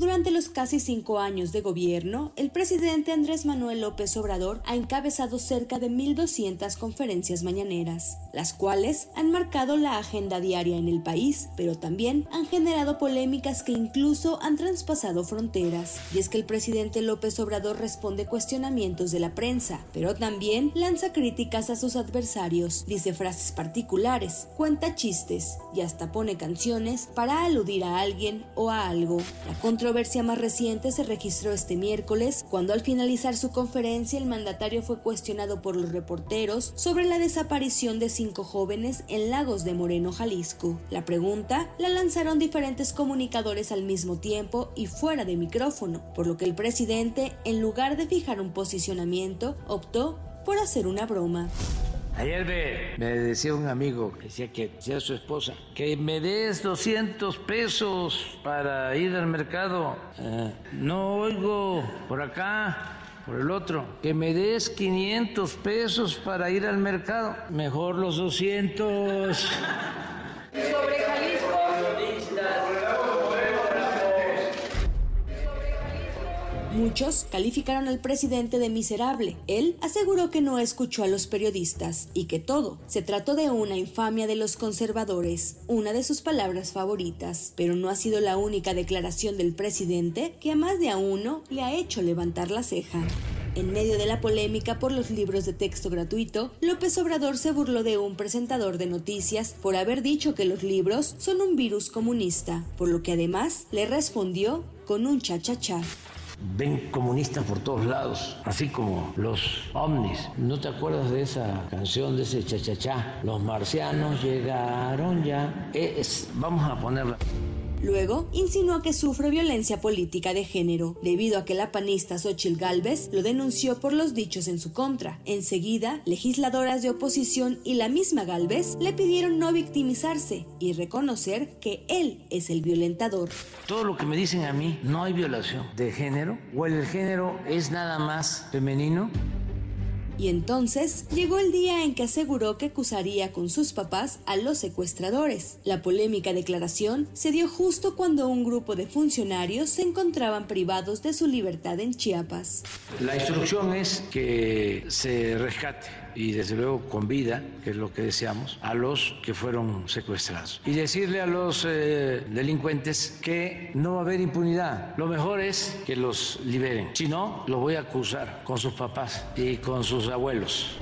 Durante los casi cinco años de gobierno, el presidente Andrés Manuel López Obrador ha encabezado cerca de 1.200 conferencias mañaneras, las cuales han marcado la agenda diaria en el país, pero también han generado polémicas que incluso han traspasado fronteras. Y es que el presidente López Obrador responde cuestionamientos de la prensa, pero también lanza críticas a sus adversarios, dice frases particulares, cuenta chistes y hasta pone canciones para aludir a alguien o a algo. La controversia más reciente se registró este miércoles cuando al finalizar su conferencia el mandatario fue cuestionado por los reporteros sobre la desaparición de cinco jóvenes en Lagos de Moreno, Jalisco. La pregunta la lanzaron diferentes comunicadores al mismo tiempo y fuera de micrófono, por lo que el presidente, en lugar de fijar un posicionamiento, optó por hacer una broma. Ayer me, decía un amigo, decía que decía su esposa, que me des 200 pesos para ir al mercado. Eh, no oigo por acá, por el otro, que me des 500 pesos para ir al mercado. Mejor los 200. Muchos calificaron al presidente de miserable. Él aseguró que no escuchó a los periodistas y que todo se trató de una infamia de los conservadores, una de sus palabras favoritas. Pero no ha sido la única declaración del presidente que a más de a uno le ha hecho levantar la ceja. En medio de la polémica por los libros de texto gratuito, López Obrador se burló de un presentador de noticias por haber dicho que los libros son un virus comunista, por lo que además le respondió con un cha-cha-cha ven comunistas por todos lados, así como los ovnis. ¿No te acuerdas de esa canción, de ese cha-cha-cha? Los marcianos llegaron ya. Es, vamos a ponerla. Luego, insinuó que sufre violencia política de género, debido a que la panista Xochil Gálvez lo denunció por los dichos en su contra. Enseguida, legisladoras de oposición y la misma Gálvez le pidieron no victimizarse y reconocer que él es el violentador. Todo lo que me dicen a mí, no hay violación de género, o el género es nada más femenino. Y entonces llegó el día en que aseguró que acusaría con sus papás a los secuestradores. La polémica declaración se dio justo cuando un grupo de funcionarios se encontraban privados de su libertad en Chiapas. La instrucción es que se rescate y desde luego con vida, que es lo que deseamos, a los que fueron secuestrados. Y decirle a los eh, delincuentes que no va a haber impunidad. Lo mejor es que los liberen. Si no, los voy a acusar con sus papás y con sus abuelos.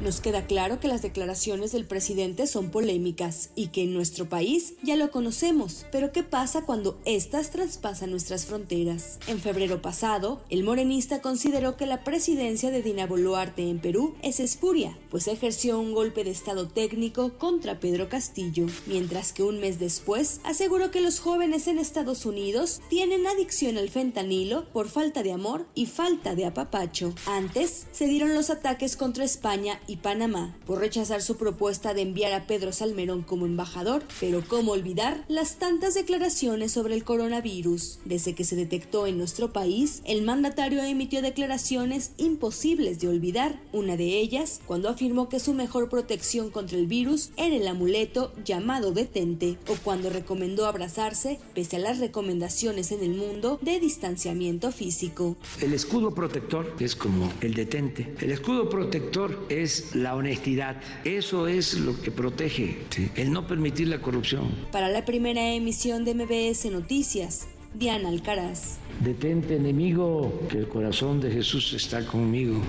Nos queda claro que las declaraciones del presidente son polémicas y que en nuestro país ya lo conocemos, pero ¿qué pasa cuando éstas traspasan nuestras fronteras? En febrero pasado, el morenista consideró que la presidencia de Dina Boluarte en Perú es espuria, pues ejerció un golpe de estado técnico contra Pedro Castillo, mientras que un mes después aseguró que los jóvenes en Estados Unidos tienen adicción al fentanilo por falta de amor y falta de apapacho. Antes se dieron los ataques contra España y Panamá por rechazar su propuesta de enviar a Pedro Salmerón como embajador, pero cómo olvidar las tantas declaraciones sobre el coronavirus. Desde que se detectó en nuestro país, el mandatario emitió declaraciones imposibles de olvidar, una de ellas cuando afirmó que su mejor protección contra el virus era el amuleto llamado detente, o cuando recomendó abrazarse pese a las recomendaciones en el mundo de distanciamiento físico. El escudo protector es como el detente. El escudo protector es la honestidad. Eso es lo que protege, el no permitir la corrupción. Para la primera emisión de MBS Noticias, Diana Alcaraz. Detente enemigo, que el corazón de Jesús está conmigo.